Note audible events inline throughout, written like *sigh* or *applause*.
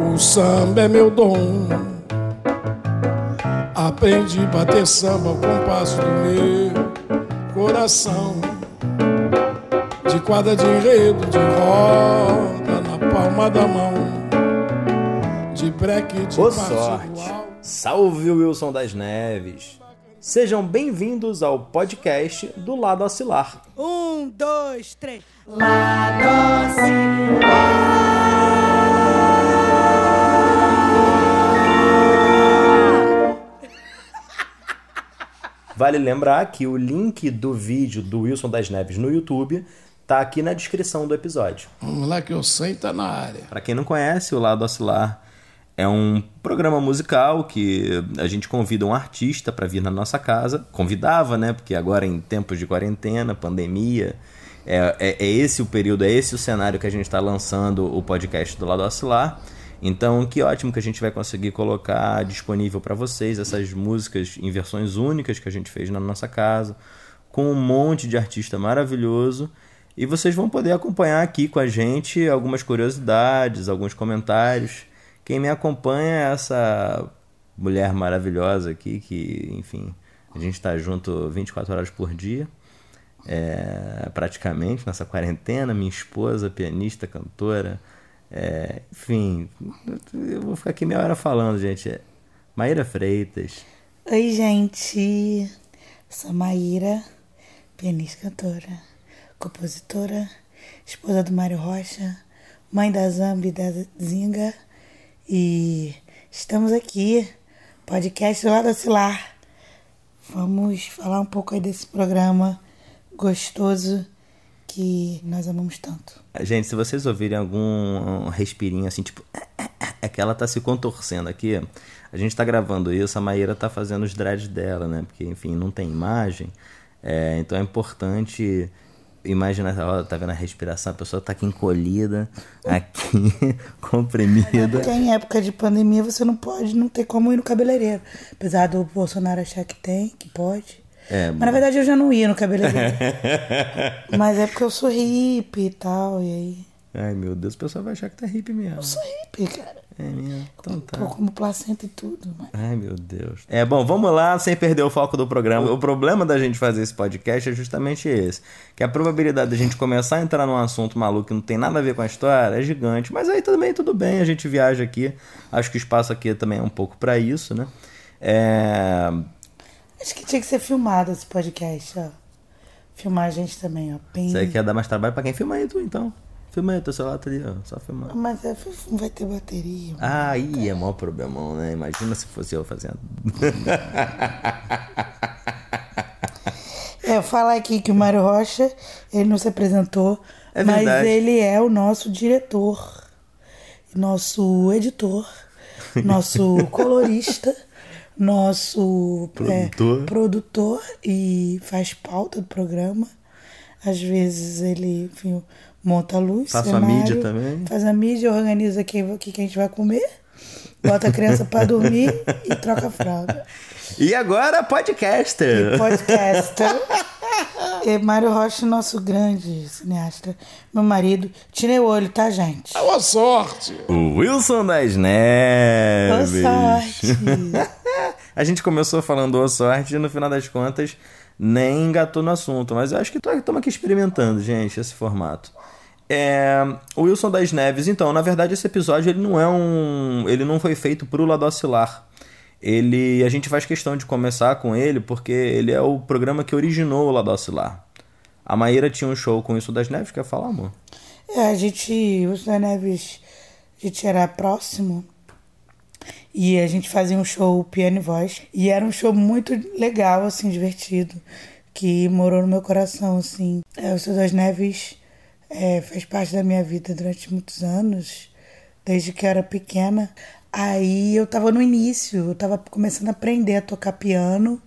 O samba é meu dom. Aprendi a bater samba ao compasso do meu coração. De quadra de enredo, de roda na palma da mão. De breque, de Boa sorte! igual. Salve Wilson das Neves! Sejam bem-vindos ao podcast do Lado Oscilar. Um, dois, três. Vale lembrar que o link do vídeo do Wilson das Neves no YouTube tá aqui na descrição do episódio. Vamos lá que eu sei, tá na área. Para quem não conhece, o Lado Oscilar é um programa musical que a gente convida um artista para vir na nossa casa. Convidava, né? Porque agora em tempos de quarentena, pandemia, é, é- é esse o período, é esse o cenário que a gente está lançando o podcast do Lado Oscilar. Então, que ótimo que a gente vai conseguir colocar disponível para vocês essas músicas em versões únicas que a gente fez na nossa casa, com um monte de artista maravilhoso. E vocês vão poder acompanhar aqui com a gente algumas curiosidades, alguns comentários. Quem me acompanha é essa mulher maravilhosa aqui, que, enfim, a gente está junto 24 horas por dia, é, praticamente, nessa quarentena. Minha esposa, pianista, cantora, é, enfim, eu vou ficar aqui meia hora falando, gente. É Maíra Freitas. Oi, gente. Sou Maíra, pianista, cantora, compositora, esposa do Mário Rocha, mãe da Zambi e da Zinga. E estamos aqui, podcast do Lado Oscilar. Vamos falar um pouco aí desse programa gostoso que nós amamos tanto. Gente, se vocês ouvirem algum respirinho assim, tipo. É que ela tá se contorcendo aqui. A gente tá gravando isso, a Maíra tá fazendo os dreads dela, né? Porque, enfim, não tem imagem. É, então é importante imaginar, ó, tá vendo a respiração, a pessoa tá aqui encolhida, *laughs* aqui, *laughs* comprimida. Porque em época de pandemia você não pode, não tem como ir no cabeleireiro. Apesar do Bolsonaro achar que tem, que pode. É, Mas na verdade eu já não ia no cabeleireiro. *laughs* Mas é porque eu sou hippie e tal, e aí. Ai, meu Deus, o pessoal vai achar que tá hippie mesmo. Eu sou hippie, cara. É mesmo. Então tá. Pô, como placenta e tudo, mas. Ai, meu Deus. É, bom, vamos lá, sem perder o foco do programa. O problema da gente fazer esse podcast é justamente esse. Que a probabilidade da gente começar a entrar num assunto maluco que não tem nada a ver com a história é gigante. Mas aí também tudo bem, a gente viaja aqui. Acho que o espaço aqui também é um pouco pra isso, né? É... Acho que tinha que ser filmado esse podcast, ó. Filmar a gente também, ó. Bem... Isso aí quer dar mais trabalho pra quem filma aí, tu então. Filma aí, teu celular tá ali, ó. Só filmar. Mas é, não vai ter bateria. mano. Ah, aí é maior problemão, né? Imagina se fosse eu fazendo. *laughs* É, eu falar aqui que o Mário Rocha, ele não se apresentou, É mas ele é o nosso diretor, nosso editor, nosso *laughs* colorista, nosso é, Produtor. produtor e faz pauta do programa. Às vezes ele, enfim, monta a luz, a cenário, mídia também. Faz a mídia, organiza o que que a gente vai comer, bota a criança pra dormir *laughs* e troca a fralda. E agora, podcaster! podcaster. *laughs* E Mário Rocha, nosso grande cineasta. Meu marido. Tirei o olho, tá, gente? Boa sorte! O Wilson das Boa Neves. sorte. *laughs* A gente começou falando boa sorte e no final das contas nem engatou no assunto. Mas eu acho que estamos aqui experimentando, gente, esse formato. É, o Wilson das Neves, então, na verdade esse episódio ele não é um, ele não foi feito pro lado oscilar. Ele, a gente faz questão de começar com ele porque ele é o programa que originou o lado oscilar. A Maíra tinha um show com o Wilson das Neves, quer falar, amor? É, a gente, o Zé Neves, a gente era próximo e a gente fazia um show piano e voz. E era um show muito legal, assim, divertido, que morou no meu coração, assim. É, o Seu das Neves é, fez parte da minha vida durante muitos anos, desde que eu era pequena. Aí eu tava no início, eu tava começando a aprender a tocar piano.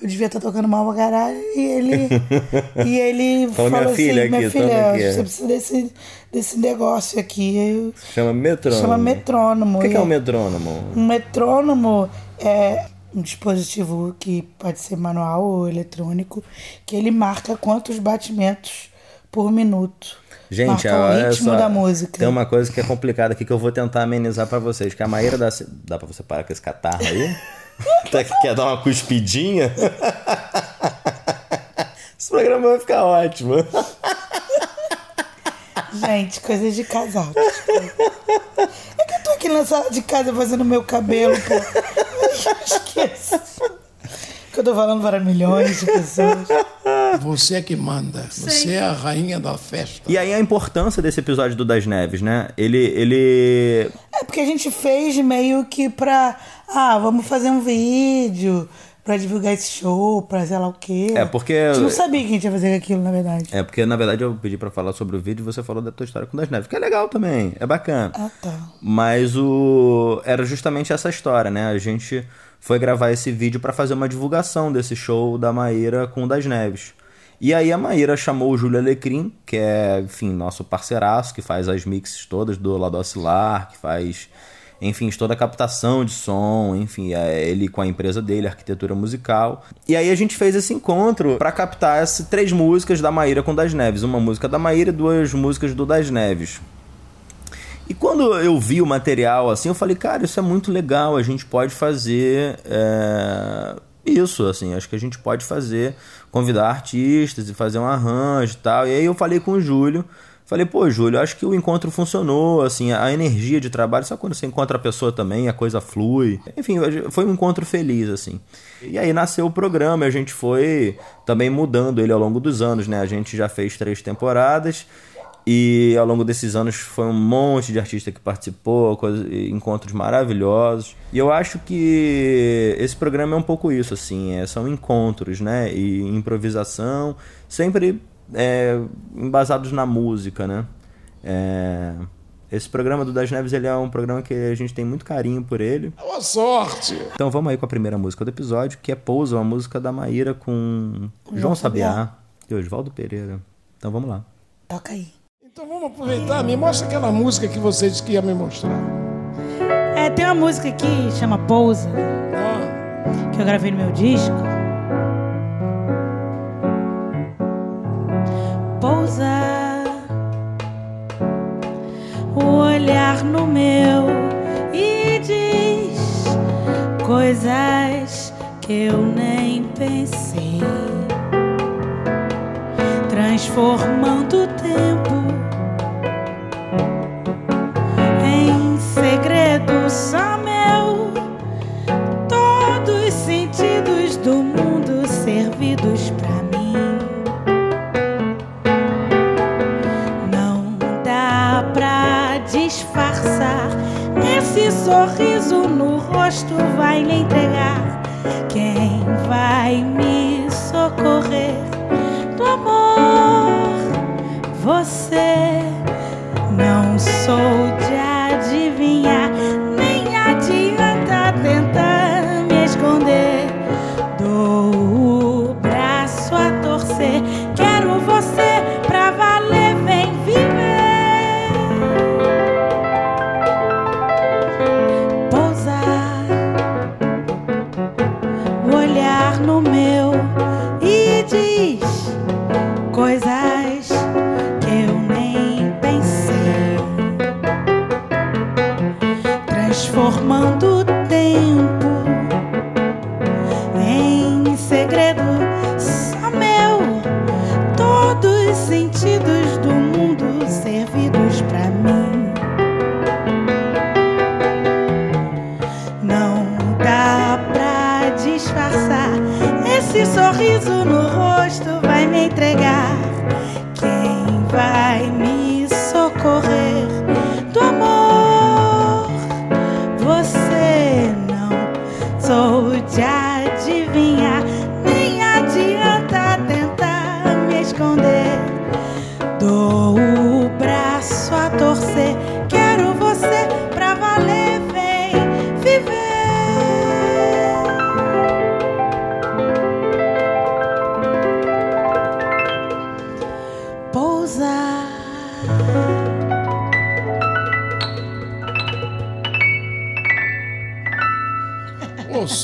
Eu devia estar tocando mal pra caralho. E ele, *laughs* e ele Fala, falou minha filha assim: minha aqui, filha, aqui. você precisa desse, desse negócio aqui. Eu, Chama metrônomo. chama metrônomo. O que, que é o metrônomo? Um metrônomo é um dispositivo que pode ser manual ou eletrônico, que ele marca quantos batimentos por minuto. Gente, Marca o ritmo só, da música. Tem uma coisa que é complicada aqui que eu vou tentar amenizar pra vocês. Que a Maíra da... Dá pra você parar com esse catarro aí? *laughs* Até que quer dar uma cuspidinha? *laughs* Esse programa vai ficar ótimo. *laughs* Gente, coisas de casal. desculpa. É que eu tô aqui na sala de casa fazendo meu cabelo, pô. Eu esqueço. Que eu tô falando para milhões de pessoas. *laughs* Você é que manda. Você é a rainha da festa. E aí a importância desse episódio do Das Neves, né? Ele... ele... É porque a gente fez meio que pra. Ah, vamos fazer um vídeo pra divulgar esse show, pra sei lá o quê. É, porque- A gente não sabia que a gente ia fazer aquilo, na verdade. É porque, na verdade, eu pedi pra falar sobre o vídeo e você falou da tua história com o Das Neves, que é legal também, é bacana. Ah, tá. Mas o era justamente essa história, né? A gente foi gravar esse vídeo pra fazer uma divulgação desse show da Maíra com o Das Neves. E aí a Maíra chamou o Júlio Alecrim, que é, enfim, nosso parceiraço, que faz as mixes todas do Lado Oscilar, que faz, enfim, toda a captação de som, enfim, é ele com a empresa dele, Arquitetura Musical. E aí a gente fez esse encontro pra captar essas três músicas da Maíra com Das Neves. Uma música da Maíra e duas músicas do Das Neves. E quando eu vi o material assim, eu falei, cara, isso é muito legal, a gente pode fazer é, isso, assim, acho que a gente pode fazer, convidar artistas e fazer um arranjo e tal. E aí eu falei com o Júlio, falei, pô, Júlio, acho que o encontro funcionou, assim, a energia de trabalho, só quando você encontra a pessoa também, a coisa flui. Enfim, foi um encontro feliz, assim. E aí nasceu o programa, a gente foi também mudando ele ao longo dos anos, né? A gente já fez três temporadas. E ao longo desses anos foi um monte de artista que participou, coisa, encontros maravilhosos. E eu acho que esse programa é um pouco isso, assim, é, são encontros, né? E improvisação, sempre é, embasados na música, né? É, esse programa do Das Neves ele é um programa que a gente tem muito carinho por ele. Boa sorte! Então vamos aí com a primeira música do episódio, que é Pousa, uma música da Maíra com João Sabiá e Oswaldo Pereira. Então vamos lá. Toca aí. Então vamos aproveitar. Me mostra aquela música que você disse que ia me mostrar. É, tem uma música aqui chama Pousa, Ah, que eu gravei no meu disco. No meu e diz coisas que eu nem pensei, transformando o tempo sorriso no rosto vai lhe entregar. Quem vai me socorrer do amor? Você não sou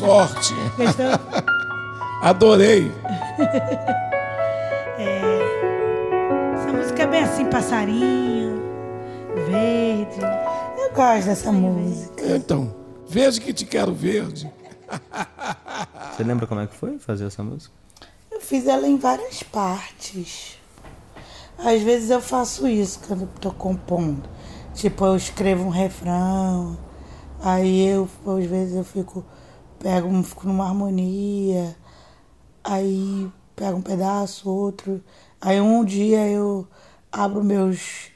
sorte. Gostou? *laughs* Adorei. *laughs* Essa música assim, passarinho, verde. Eu gosto dessa música. Então, verde que te quero verde. *laughs* Você lembra como é que foi fazer essa música? Eu fiz ela em várias partes. Às vezes eu faço isso quando tô compondo. Tipo, eu escrevo um refrão, aí eu, às vezes eu fico, pego, fico numa harmonia, aí pego um pedaço, outro. Aí um dia eu abro meus,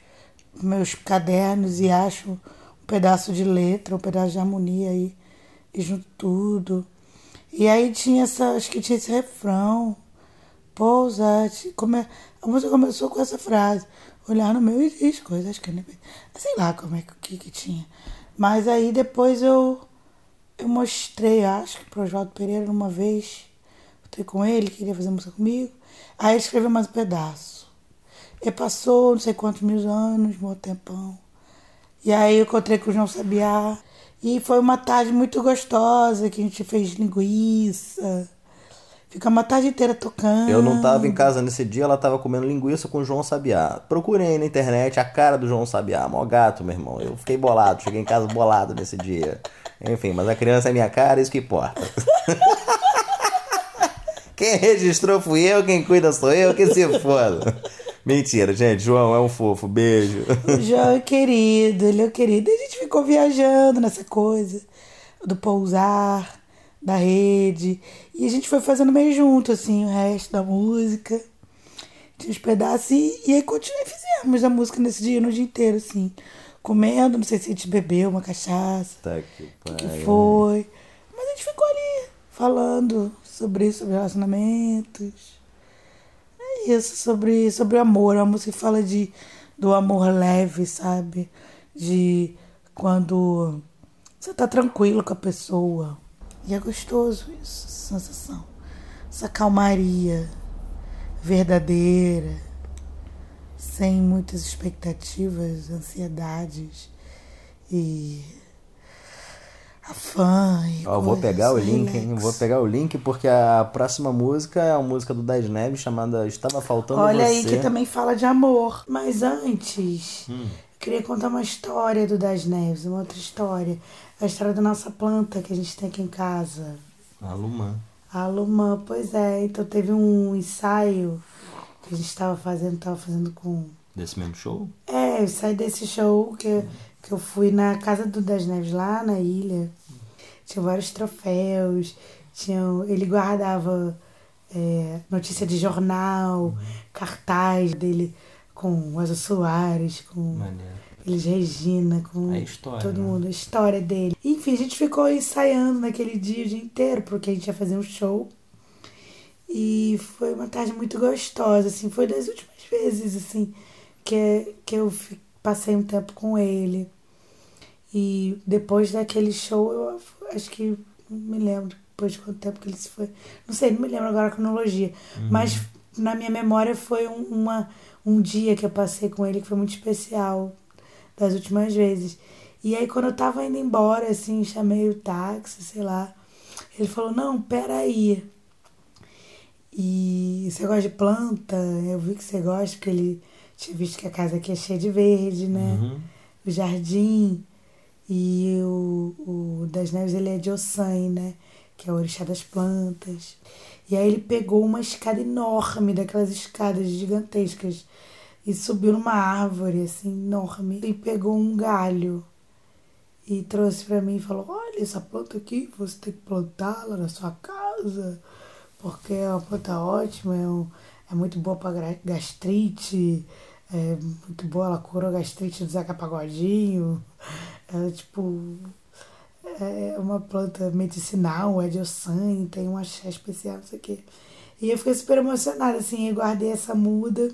meus cadernos e acho um pedaço de letra, um pedaço de harmonia aí, e junto tudo. E aí tinha essa, acho que tinha esse refrão. Pousate. Come... A música começou com essa frase. Olhar no meu e diz coisas que eu nem... Sei lá como é que, que tinha. Mas aí depois eu, eu mostrei, acho que pro Oswaldo Pereira uma vez. Voltei com ele, queria fazer música comigo. Aí ele escreveu mais um pedaço. E passou não sei quantos mil anos, um tempão. E aí eu encontrei com o João Sabiá. E foi uma tarde muito gostosa, que a gente fez linguiça. Ficamos a tarde inteira tocando. Eu não tava em casa nesse dia, ela tava comendo linguiça com o João Sabiá. Procurei na internet a cara do João Sabiá, mó gato, meu irmão. Eu fiquei bolado, cheguei em casa bolado nesse dia. Enfim, mas a criança é minha cara, isso que importa. *laughs* quem registrou fui eu, quem cuida sou eu, que se foda. Mentira, gente. João é um fofo. Beijo. O João é querido, ele é querido. E a gente ficou viajando nessa coisa do pousar, da rede. E a gente foi fazendo meio junto, assim, o resto da música. Tinha uns pedaços e, e aí continuei, fizemos a música nesse dia, no dia inteiro, assim. Comendo, não sei se a gente bebeu uma cachaça. Tá que O que foi. Mas a gente ficou ali falando sobre isso, sobre relacionamentos. É isso, sobre, sobre amor. Uma música que fala de, do amor leve, sabe? De quando você tá tranquilo com a pessoa. E é gostoso isso, essa sensação. Essa calmaria verdadeira, sem muitas expectativas, ansiedades e afã. E Ó, vou pegar o link, hein? Vou pegar o link porque a próxima música é a música do Das Neves chamada Estava Faltando Olha Você. aí que também fala de amor. Mas antes, eu queria contar uma história do Das Neves, uma outra história. A história da nossa planta que a gente tem aqui em casa. Alumã. A Lumã, pois é. Então teve um ensaio que a gente estava fazendo, tava fazendo com. Desse mesmo show? É, eu saí desse show que, que eu fui na casa do Das Neves, lá na ilha. Tinha vários troféus, tinha, ele guardava é, notícia de jornal, cartaz dele com o Elza Soares, com Maneiro. Elis Regina, com A história, todo né? mundo, a história dele. Enfim, a gente ficou ensaiando naquele dia o dia inteiro, porque a gente ia fazer um show. E foi uma tarde muito gostosa, assim, foi das últimas vezes, assim, que, que eu passei um tempo com ele. E depois daquele show, eu acho que não me lembro depois de quanto tempo que ele se foi. Não sei, não me lembro agora a cronologia. Mas na minha memória foi um, uma, um dia que eu passei com ele que foi muito especial das últimas vezes. E aí quando eu tava indo embora, assim, chamei o táxi, sei lá. Ele falou, não, peraí. E você gosta de planta? Eu vi que você gosta, porque ele tinha visto que a casa aqui é cheia de verde, né? Uhum. O jardim. E o, o das Neves, ele é de Ossan, né? Que é o orixá das plantas. E aí ele pegou uma escada enorme, daquelas escadas gigantescas, e subiu numa árvore, assim, enorme, e pegou um galho e trouxe pra mim e falou: Olha, essa planta aqui, você tem que plantá-la na sua casa, porque é uma planta ótima, é, um- é muito boa pra gastrite, é muito boa, ela cura a gastrite do Zeca Pagodinho. *laughs* Ela, tipo, é uma planta medicinal, é de ossan, tem um axé especial, não sei o quê. E eu fiquei super emocionada, assim, eu guardei essa muda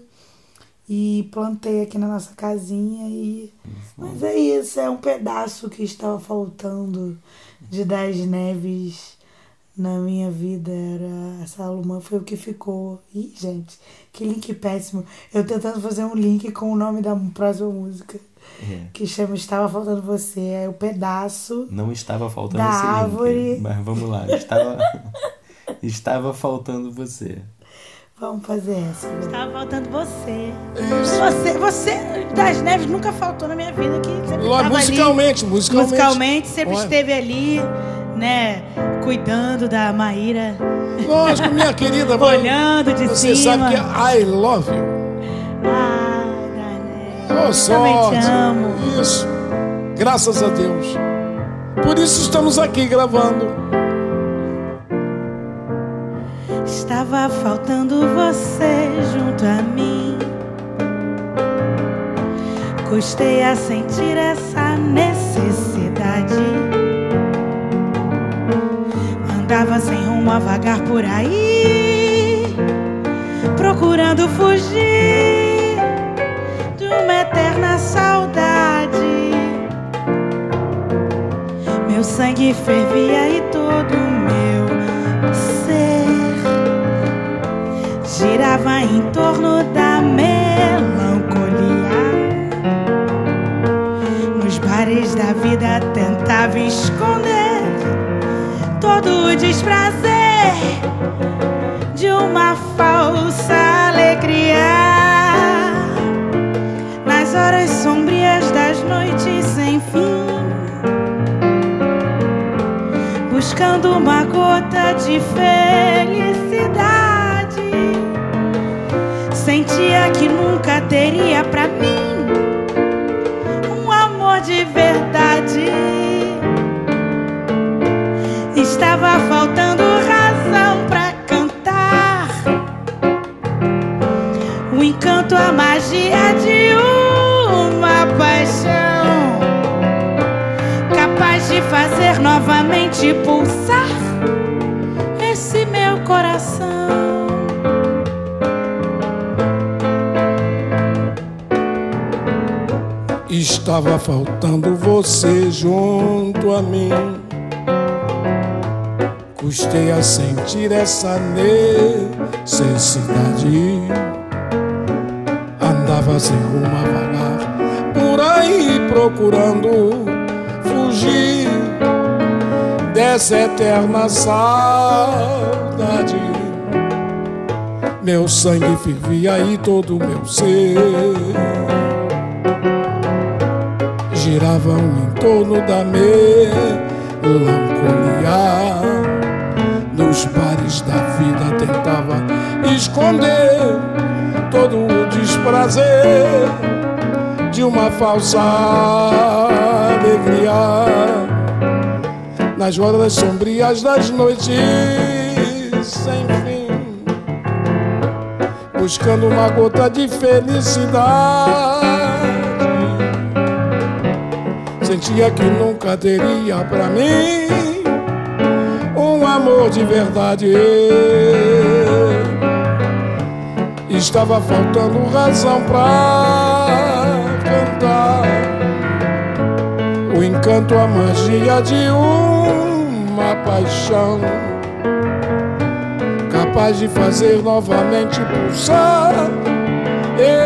e plantei aqui na nossa casinha e mas é isso é um pedaço que estava faltando de das neves na minha vida era essa alumã foi o que ficou Ih, gente que link péssimo eu tentando fazer um link com o nome da próxima música É. que chama estava faltando você é o pedaço Não estava faltando Da esse link, árvore. Mas vamos lá. Estava, *laughs* estava faltando você. Vamos fazer essa. Lu. Estava faltando você. Isso. Você, você das Neves nunca faltou na minha vida. Que sempre musicalmente, ali, musicalmente. musicalmente sempre Olha. esteve ali, né? Cuidando da Maíra, Lógico, minha querida. *laughs* olhando de Você cima. sabe que I love you. Ah, Daniel. Oh, sorte. te amo. Isso. Graças a Deus. Por isso estamos aqui gravando. Estava faltando você junto a mim. Custei a sentir essa necessidade. Andava sem rumo a vagar por aí, procurando fugir de uma eterna saudade. Meu sangue fervia e todo meu ser girava em torno da melancolia. Nos bares da vida tentava esconder todo o desprazer de uma falsa alegria. Nas horas sombrias das noites sem fim buscando uma gota de felicidade. Sentia que nunca teria pra encanto, a magia de uma paixão capaz de fazer novamente pulsar esse meu coração. Estava faltando você junto a mim. Custei a sentir essa necessidade. Andava sem rumo a vagar por aí procurando fugir dessa eterna saudade. Meu sangue fervia e todo o meu ser giravam em torno da melancolia. Nos bares da vida tentava esconder o desprazer de uma falsa alegria. Nas horas sombrias das noites sem fim, buscando uma gota de felicidade. Sentia que nunca teria pra mim um amor de verdade. Estava faltando razão pra cantar. O encanto, a magia de uma paixão. Capaz de fazer novamente pulsar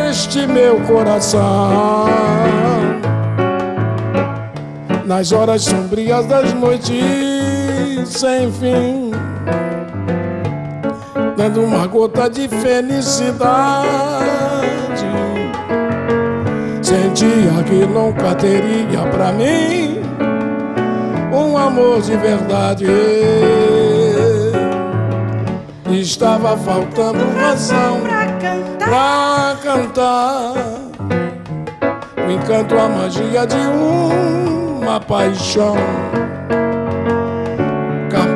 este meu coração. Nas horas sombrias das noites sem fim, dando uma gota de felicidade. Sentia que nunca teria pra mim um amor de verdade. Estava faltando razão pra cantar. pra cantar o encanto, a magia de uma paixão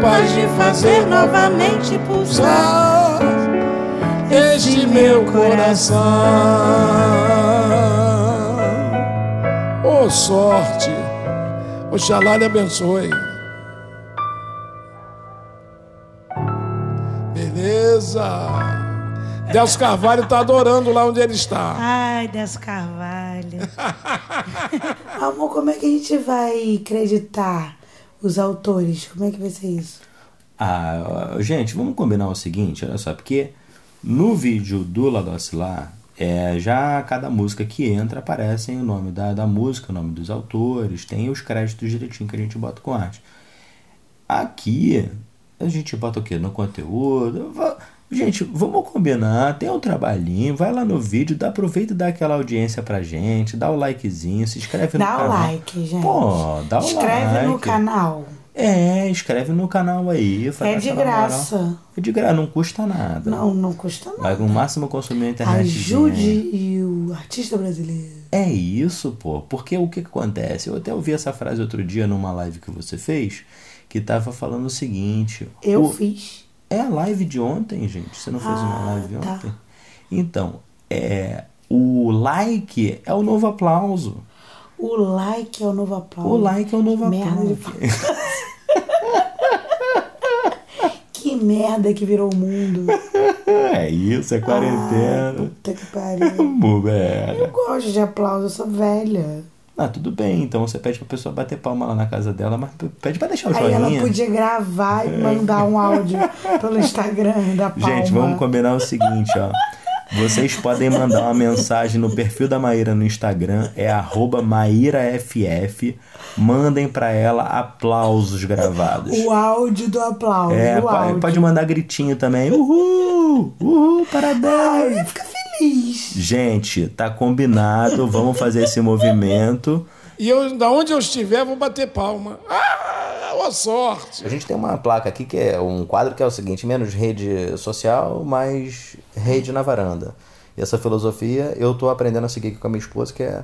capaz de fazer novamente pulsar este meu coração. Ô sorte, Oxalá lhe abençoe. Beleza. Delcio Carvalho tá adorando lá onde ele está. Ai, Deus Carvalho. *laughs* Amor, como é que a gente vai acreditar os autores? Como é que vai ser isso? Ah, gente, vamos combinar o seguinte, olha só, porque no vídeo do Ladocilar, é, já cada música que entra aparece o nome da, da música, o nome dos autores, tem os créditos direitinho que a gente bota com arte. Aqui, a gente bota o quê? No conteúdo. Gente, vamos combinar, tem um trabalhinho, vai lá no vídeo, dá, aproveita e dá aquela audiência pra gente, dá o likezinho, se inscreve no Dá o canal. like, gente. Pô, dá o Escreve like. no canal. É, escreve no canal aí. faz É de aquela moral. graça. É de graça, não custa nada. Não, não custa nada. Vai no máximo consumir a internet. Ajude o artista brasileiro. É isso, pô. Porque o que, que acontece? Eu até ouvi essa frase outro dia numa live que você fez, que tava falando o seguinte. Eu o- fiz. É a live de ontem, gente. Você não fez uma Ah, live tá. ontem? Então, é. O like é o novo aplauso. O like é o novo aplauso. O like é o novo Merda aplauso. *laughs* Que merda que virou o mundo. *laughs* É isso, é quarentena. Puta que pariu. *laughs* Mulher. Eu gosto de aplauso, eu sou velha. Ah, tudo bem. Então você pede pra pessoa bater palma lá na casa dela, mas pede pra deixar o Aí ela joinha. podia gravar e mandar um áudio *laughs* pelo Instagram da palma. Gente, vamos combinar o seguinte, ó. Vocês podem mandar uma mensagem no perfil da Maíra no Instagram, é arroba MaíraFF. Mandem pra ela aplausos gravados. O áudio do aplauso. É, pode, áudio. pode mandar gritinho também. Uhul! Uhul, parabéns! Ai, fica feliz. Gente, tá combinado, vamos fazer esse movimento. E eu, da onde eu estiver, vou bater palma. Ah, boa sorte. A gente tem uma placa aqui que é um quadro que é o seguinte: menos rede social, mais rede na varanda. E essa filosofia eu tô aprendendo a seguir aqui com a minha esposa, que é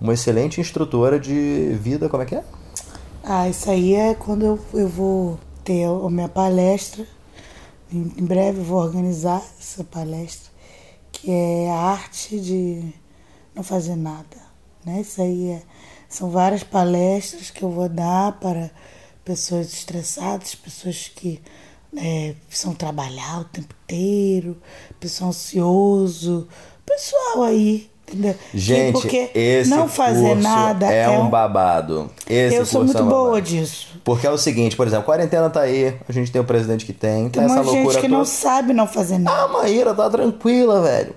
uma excelente instrutora de vida. Como é que é? Ah, isso aí é quando eu, eu vou ter a minha palestra. Em, em breve eu vou organizar essa palestra, que é a arte de não fazer nada. Né? Isso aí é, são várias palestras que eu vou dar para pessoas estressadas, pessoas que é, precisam trabalhar o tempo inteiro, pessoal ansioso, pessoal aí, Gente, porque esse não fazer nada é, um babado. Esse eu sou muito é um boa disso. Porque é o seguinte, por exemplo, a quarentena tá aí, a gente tem o presidente que tem, tá Tem essa loucura gente que toda. não sabe não fazer nada. A Maíra tá tranquila, velho.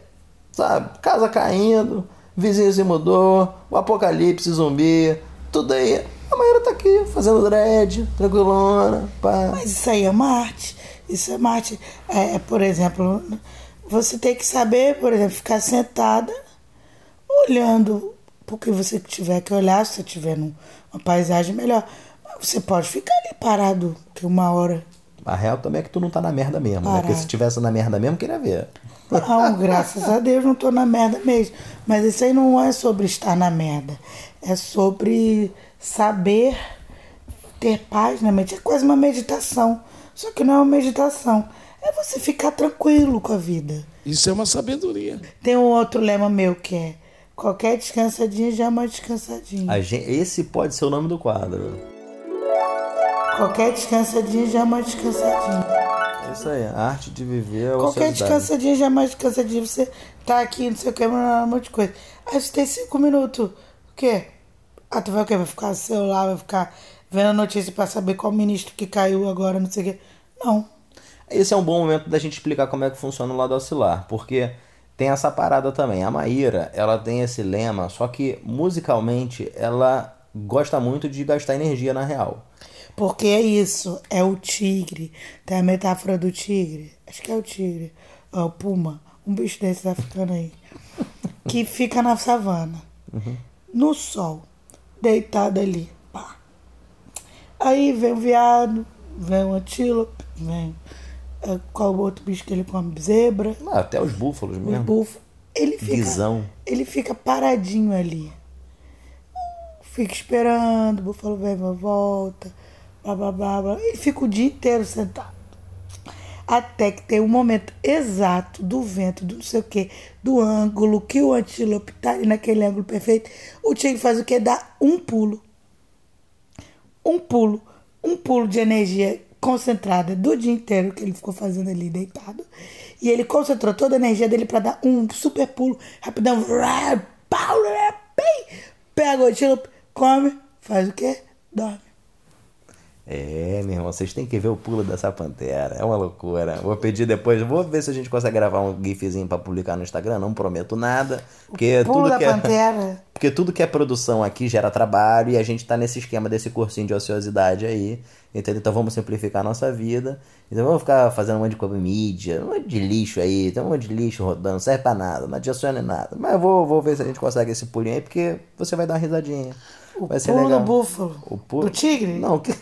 Sabe? Casa caindo, vizinho se mudou, o apocalipse zumbi, tudo aí. A Maíra tá aqui, fazendo dread, tranquilona, pá. Mas isso aí é uma arte. Isso é uma arte. É, por exemplo, você tem que saber, por exemplo, ficar sentada, olhando porque você tiver que olhar, se você tiver numa paisagem melhor. Mas você pode ficar ali parado, que uma hora. A real também é que tu não tá na merda mesmo, né? Parado. Porque se tivesse na merda mesmo, queria ver. Não, graças a Deus não tô na merda mesmo. Mas isso aí não é sobre estar na merda. É sobre saber ter paz na mente. É quase uma meditação. Só que não é uma meditação. É você ficar tranquilo com a vida. Isso é uma sabedoria. Tem um outro lema meu que é qualquer descansadinha já é uma descansadinha. Gente, esse pode ser o nome do quadro. Qualquer descansadinha já é uma descansadinha. É isso aí, a arte de viver é Qualquer descansadinha já é mais descansadinha. Você tá aqui, não sei o que, um monte de coisa. Aí você tem cinco minutos. O quê? Ah, tu vai o quê? Vai ficar no celular, vai ficar vendo a notícia pra saber qual ministro que caiu agora, não sei o quê. Não. Esse é um bom momento da gente explicar como é que funciona o lado oscilar, porque tem essa parada também. A Maíra, ela tem esse lema, só que musicalmente ela gosta muito de gastar energia na real. Porque é isso, é o tigre. Tem a metáfora do tigre. Acho que é o tigre. Ó, o puma. Um bicho desses africano aí. *laughs* que fica na savana. No sol. Deitado ali. Pá. Aí vem o viado, vem o antílope, vem. É, qual o outro bicho que ele come? Zebra, Ah, até os búfalos mesmo. bufo. Ele fica, Visão. ele fica paradinho ali. Fica esperando, o búfalo vem, volta, blá blá blá blá. Ele fica o dia inteiro sentado. Até que tem um momento exato do vento, do não sei o que, do ângulo, que o antílope tá ali naquele ângulo perfeito. O tigre faz o que? Dá um pulo. Um pulo. Um pulo de energia concentrada do dia inteiro que ele ficou fazendo ali deitado. E ele concentrou toda a energia dele para dar um super pulo, rapidão. Pega o come, faz o quê? Dorme. É, meu irmão, vocês têm que ver o pulo dessa pantera. É uma loucura. Vou pedir depois, vou ver se a gente consegue gravar um gifzinho pra publicar no Instagram. Não prometo nada. Porque Pulo tudo da que é, Pantera. porque tudo que é produção aqui gera trabalho e a gente tá nesse esquema desse cursinho de ociosidade aí. Entendeu? Então vamos simplificar a nossa vida. Então vamos ficar fazendo um monte de coisa mídia, um monte de lixo aí, tem um monte de lixo rodando, não serve pra nada, não adiciona em nada. Mas vou, vou ver se a gente consegue esse pulinho aí, porque você vai dar uma risadinha. O vai pulo do búfalo. O pulo... Do tigre? Não, que...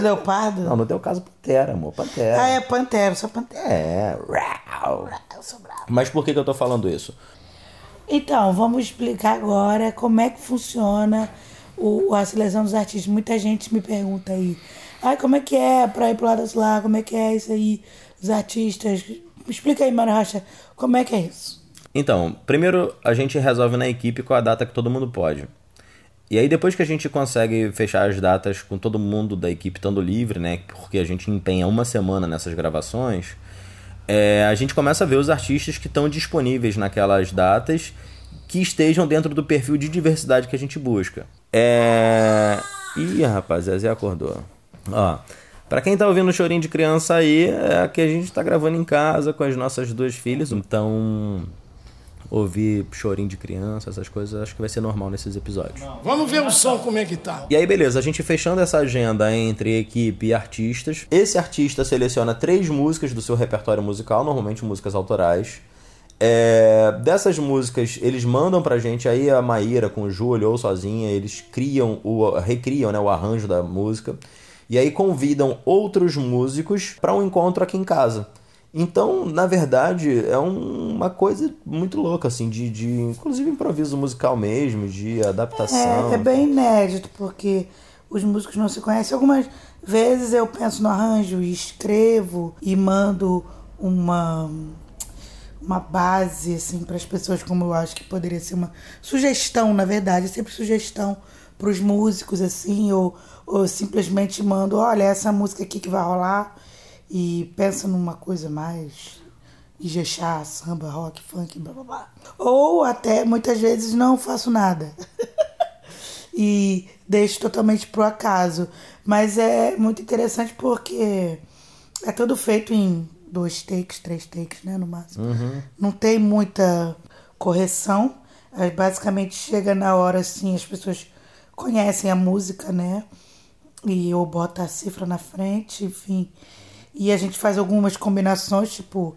Leopardo? não, no teu caso, Pantera, amor, Pantera. Ah, é Pantera, só Pantera. É, rau. Eu sou bravo. Mas por que, que eu tô falando isso? Então, vamos explicar agora como é que funciona o, a seleção dos artistas. Muita gente me pergunta aí, ai, como é que é pra ir pro lado do lá? Como é que é isso aí, os artistas? Explica aí, Mário Rocha, como é que é isso? Então, primeiro a gente resolve na equipe com a data que todo mundo pode. E aí depois que a gente consegue fechar as datas com todo mundo da equipe estando livre, né? Porque a gente empenha uma semana nessas gravações, é, a gente começa a ver os artistas que estão disponíveis naquelas datas que estejam dentro do perfil de diversidade que a gente busca. É... Ih, rapaz, Zezé acordou. Ó, pra quem tá ouvindo o chorinho de criança aí, é que a gente tá gravando em casa com as nossas duas filhas, então ouvir chorinho de criança, essas coisas, acho que vai ser normal nesses episódios. Vamos ver o som como é que tá. E aí, beleza, a gente fechando essa agenda entre equipe e artistas. Esse artista seleciona três músicas do seu repertório musical, normalmente músicas autorais. É, dessas músicas, eles mandam pra gente aí a Maíra com o Júlio ou sozinha, eles criam o recriam né, o arranjo da música e aí convidam outros músicos para um encontro aqui em casa. Então, na verdade, é um- uma coisa muito louca, assim, de, de inclusive improviso musical mesmo, de adaptação. É, é bem inédito, porque os músicos não se conhecem. Algumas vezes eu penso no arranjo e escrevo e mando uma, uma base, assim, para as pessoas, como eu acho que poderia ser uma sugestão, na verdade, é sempre sugestão para os músicos, assim, ou, ou simplesmente mando, olha, essa música aqui que vai rolar, e pensa numa coisa mais Ijexá, samba, rock, funk, blá blá blá. Ou até muitas vezes não faço nada. *laughs* e deixo totalmente pro acaso. Mas é muito interessante porque é tudo feito em dois takes, três takes, né, no máximo. Não tem muita correção. Basicamente chega na hora assim, as pessoas conhecem a música, né? E eu boto a cifra na frente, enfim. E a gente faz algumas combinações, tipo,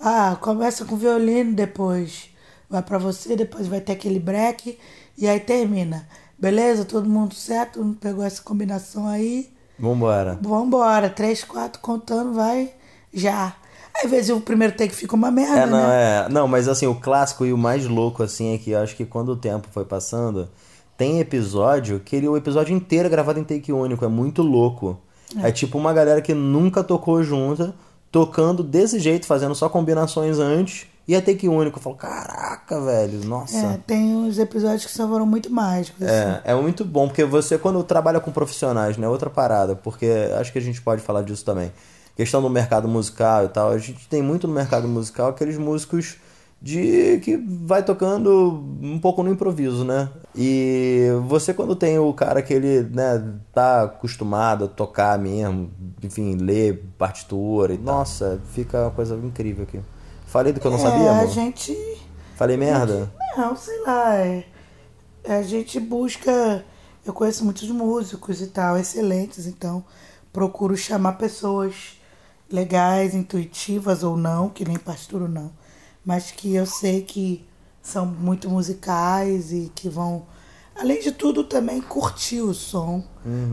ah, começa com violino, depois vai pra você, depois vai ter aquele break e aí termina. Beleza? Todo mundo certo? Todo mundo pegou essa combinação aí? Vambora. Vambora, três, quatro, contando, vai já. Às vezes o primeiro take fica uma merda, É, não, né? é. Não, mas assim, o clássico e o mais louco, assim, é que eu acho que quando o tempo foi passando, tem episódio que ele, o episódio inteiro é gravado em take único, é muito louco. É. tipo uma galera que nunca tocou junta, tocando desse jeito, fazendo só combinações antes, e é take único. Eu falo, caraca, velho, nossa. É, tem uns episódios que só foram muito mágicos. assim. É, é muito bom, porque você, quando trabalha com profissionais, né? Outra parada, porque acho que a gente pode falar disso também. Questão do mercado musical e tal. A gente tem muito no mercado musical aqueles músicos de que vai tocando um pouco no improviso, né? E você quando tem o cara que ele, né, tá acostumado a tocar mesmo, enfim, ler partitura e nossa, fica uma coisa incrível aqui. Falei do que eu não sabia, é, a amor? gente. Falei merda? Não, sei lá. é- a gente busca. Eu conheço muitos músicos e tal, excelentes, então procuro chamar pessoas legais, intuitivas ou não, que nem pastor ou não, mas que eu sei que são muito musicais e que vão, além de tudo, também curtir o som,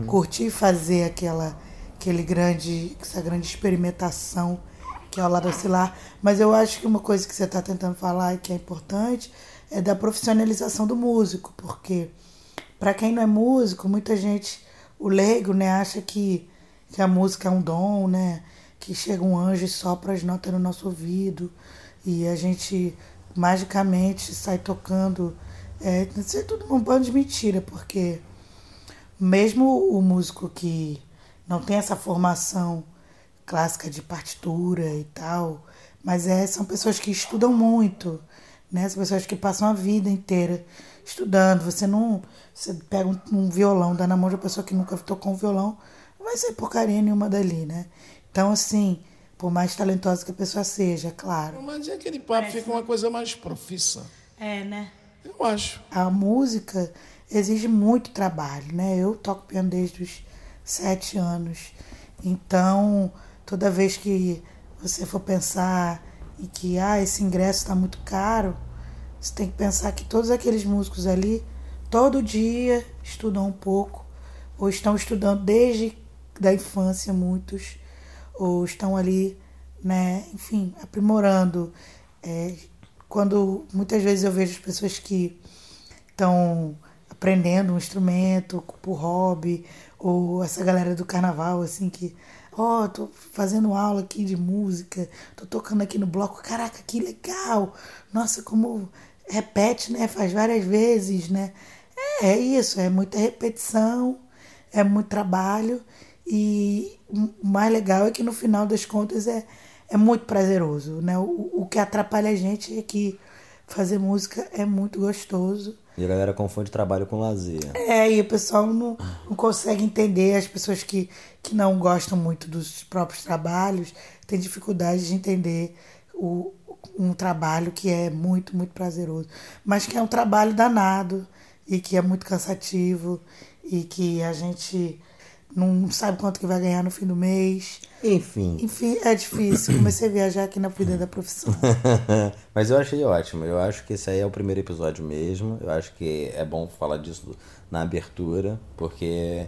curtir fazer aquela, aquele grande, essa grande experimentação que é o lado oscilar. Mas eu acho que uma coisa que você está tentando falar e que é importante é da profissionalização do músico, porque para quem não é músico, muita gente, o leigo, né, acha que, que a música é um dom, né, que chega um anjo e sopra as notas no nosso ouvido e a gente magicamente sai tocando. É, isso é tudo um bando de mentira, porque mesmo o músico que não tem essa formação clássica de partitura e tal, mas é, são pessoas que estudam muito, né? São pessoas que passam a vida inteira estudando. Você não. Você pega um, um violão, dá na mão de uma pessoa que nunca tocou um violão, não vai ser porcaria nenhuma dali, né? Então, assim, por mais talentosa que a pessoa seja, claro. Mas é aquele papo fica uma coisa mais profissa. É, né? Eu acho. A música exige muito trabalho, né? Eu toco piano desde os sete anos. Então, toda vez que você for pensar em que ah, esse ingresso está muito caro, você tem que pensar que todos aqueles músicos ali, todo dia, estudam um pouco, ou estão estudando desde da infância, muitos, ou estão ali, né, enfim, aprimorando. É, quando muitas vezes eu vejo as pessoas que estão aprendendo um instrumento por hobby, ou essa galera do carnaval, assim, que, ó, oh, tô fazendo aula aqui de música, tô tocando aqui no bloco, caraca, que legal! Nossa, como repete, né? Faz várias vezes, né? É, é isso, é muita repetição, é muito trabalho, e o mais legal é que no final das contas é, é muito prazeroso, né? O, o que atrapalha a gente é que fazer música é muito gostoso e a galera confunde trabalho com lazer. É, e o pessoal não, não consegue entender, as pessoas que, que não gostam muito dos próprios trabalhos têm dificuldade de entender o, um trabalho que é muito, muito prazeroso, mas que é um trabalho danado e que é muito cansativo e que a gente não sabe quanto que vai ganhar no fim do mês. Enfim. Enfim, é difícil. Comecei a viajar aqui na vida da profissão. *laughs* Mas eu achei ótimo. Eu acho que esse aí é o primeiro episódio mesmo. Eu acho que é bom falar disso na abertura, porque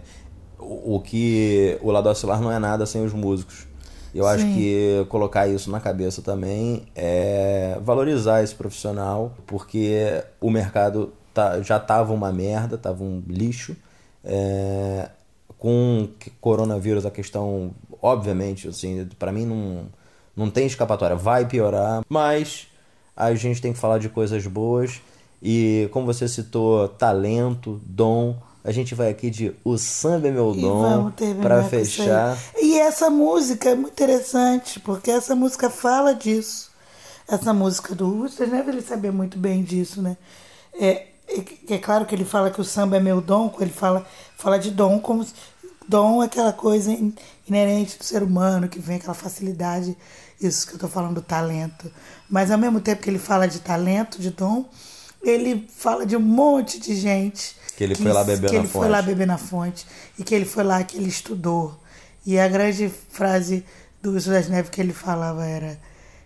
o, o que o lado oscilar não é nada sem os músicos. Eu Sim. acho que colocar isso na cabeça também é valorizar esse profissional, porque o mercado tá, já tava uma merda, tava um lixo. É, com coronavírus a questão, obviamente, assim, para mim não, não tem escapatória, vai piorar, mas a gente tem que falar de coisas boas e como você citou, talento, dom, a gente vai aqui de O Samba é Meu Dom para fechar. E essa música é muito interessante, porque essa música fala disso. Essa música do Você deve ele saber muito bem disso, né? É, é, é, claro que ele fala que o samba é meu dom, ele fala, fala de dom como dom é aquela coisa inerente do ser humano, que vem aquela facilidade, isso que eu estou falando do talento. Mas ao mesmo tempo que ele fala de talento, de dom, ele fala de um monte de gente. Que ele que, foi lá beber que na ele fonte. foi lá beber na fonte. E que ele foi lá que ele estudou. E a grande frase do Wilson das Neves que ele falava era: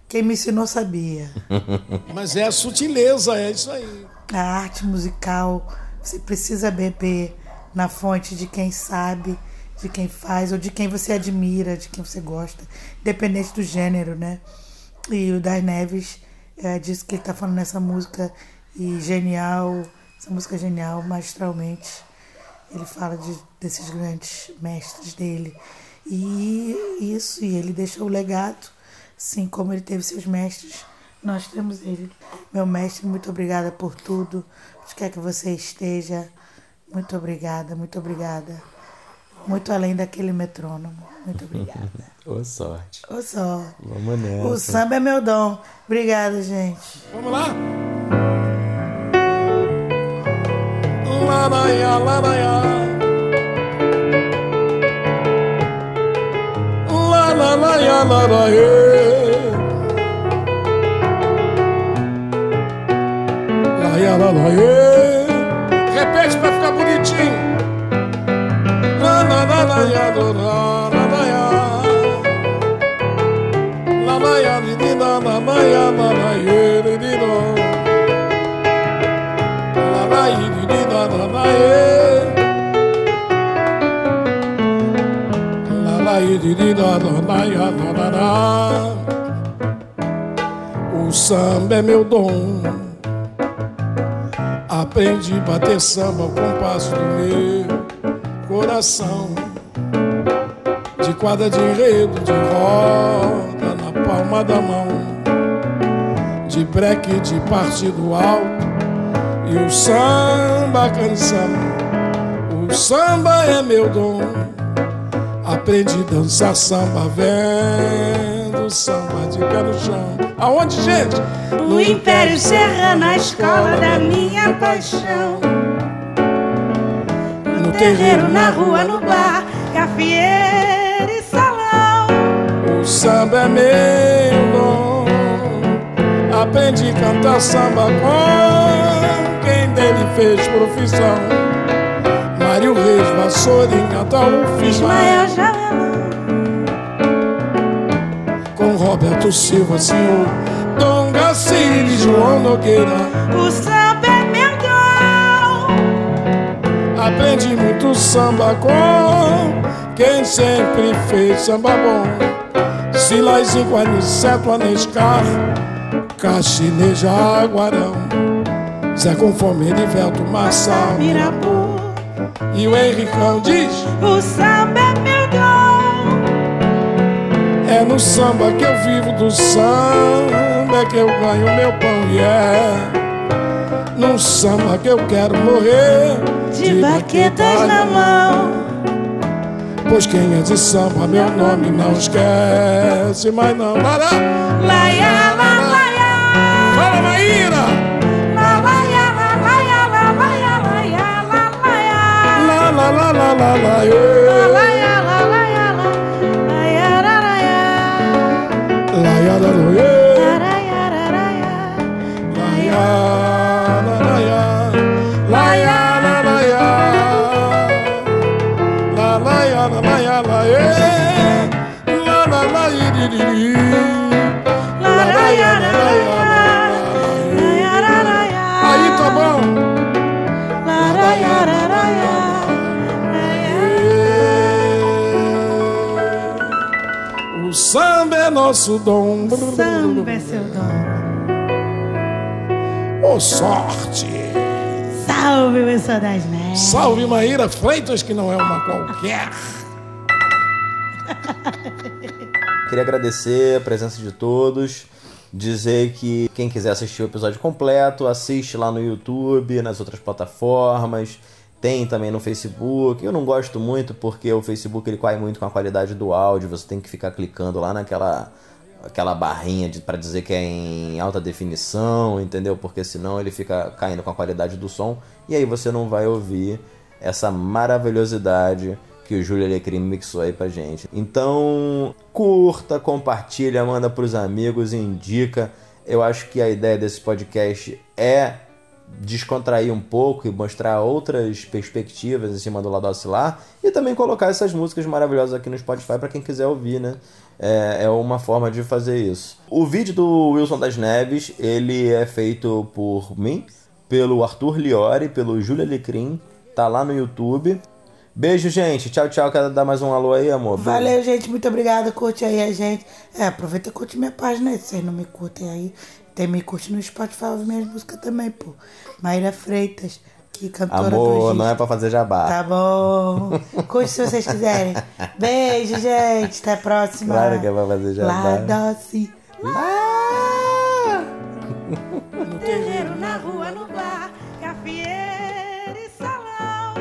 Quem me ensinou sabia. *laughs* Mas é a sutileza, é isso aí. A arte musical, você precisa beber na fonte de quem sabe, de quem faz, ou de quem você admira, de quem você gosta, independente do gênero, né? E o Das Neves é, que ele está falando nessa música e genial, essa música é genial, magistralmente. Ele fala de, desses grandes mestres dele. E isso, e ele deixou o legado, assim como ele teve seus mestres nós temos ele. Meu mestre, muito obrigada por tudo. Onde quer que você esteja, muito obrigada, muito obrigada. Muito além daquele metrônomo. Muito obrigada. *laughs* Ô sorte. Ô sorte. Vamos nessa. O samba é meu dom. Obrigada, gente. Vamos lá? Laraia, laraia. Laraia, laraia. Repete pra ficar bonitinho. O samba é meu dom. Aprendi a bater samba ao compasso do meu coração De quadra de enredo, de roda na palma da mão De breque de partido alto E o samba canção O samba é meu dom Aprendi a dançar samba vendo samba de pé no chão. Aonde, gente? No Império Serrano, na escola da minha paixão. No terreiro, na rua, no bar, samba é meu dom. Aprendi a cantar samba com quem dele fez profissão. Mário Reis, Vassourinha, Ataúfo Ismael Ismael. Jamelão. Com Roberto Silva, senhor. Dom Gacile, João Nogueira. O samba é meu dom. Aprendi muito samba com quem sempre fez samba bom. Silazinho, Aniceto, Anescar, Caxineja, Aguarão. Zé com fome, Erivelto, Marçal. Mirapu. E o Henricão diz: O samba é meu dom. É no samba que eu vivo, do samba que eu ganho meu pão. E é no samba que eu quero morrer. De baquetas na mão. Pois quem é de samba, meu nome não esquece, mas não. Lará. Laia, la, laia. Fala, Maíra! La, laia, la, laia, la, laia, laia, la, laia. Lá, lá, lá, La, ê. laia, nosso dom. Samba é seu dom. Ô sorte! Salve, pessoal das neves. Salve Maíra Freitas, que não é uma qualquer. *laughs* Queria agradecer a presença de todos. Dizer que quem quiser assistir o episódio completo, assiste lá no YouTube, nas outras plataformas. Tem também no Facebook. Eu não gosto muito porque o Facebook ele cai muito com a qualidade do áudio. Você tem que ficar clicando lá naquela aquela barrinha para dizer que é em alta definição, entendeu? Porque senão ele fica caindo com a qualidade do som e aí você não vai ouvir essa maravilhosidade que o Júlio Alecrim mixou aí pra gente. Então, curta, compartilha, manda pros amigos, indica. Eu acho que a ideia desse podcast é descontrair um pouco e mostrar outras perspectivas em cima do lado oscilar e também colocar essas músicas maravilhosas aqui no Spotify para quem quiser ouvir, né? É, é uma forma de fazer isso. O vídeo do Wilson das Neves, ele é feito por mim, pelo Arthur Liori, pelo Júlio Alecrim, tá lá no YouTube. Beijo, gente. Tchau, tchau. Quero dar mais um alô aí, amor. Valeu, gente. Muito obrigada. Curte aí a gente. É, aproveita e curte minha página aí. Se vocês não me curtem aí, tem me curte no Spotify, ouve minhas músicas também, pô. Maíra Freitas, que cantora do Amor, não é pra fazer jabá. Tá bom. Curte se vocês quiserem. Beijo, gente. Até a próxima. Claro que é pra fazer jabá. Lá doce. Ah! No terreiro, na rua, no bar, cafieira e salão.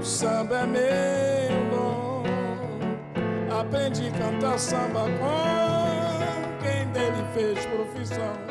O samba é meu dom. Aprendi a cantar samba com quem dele fez profissão.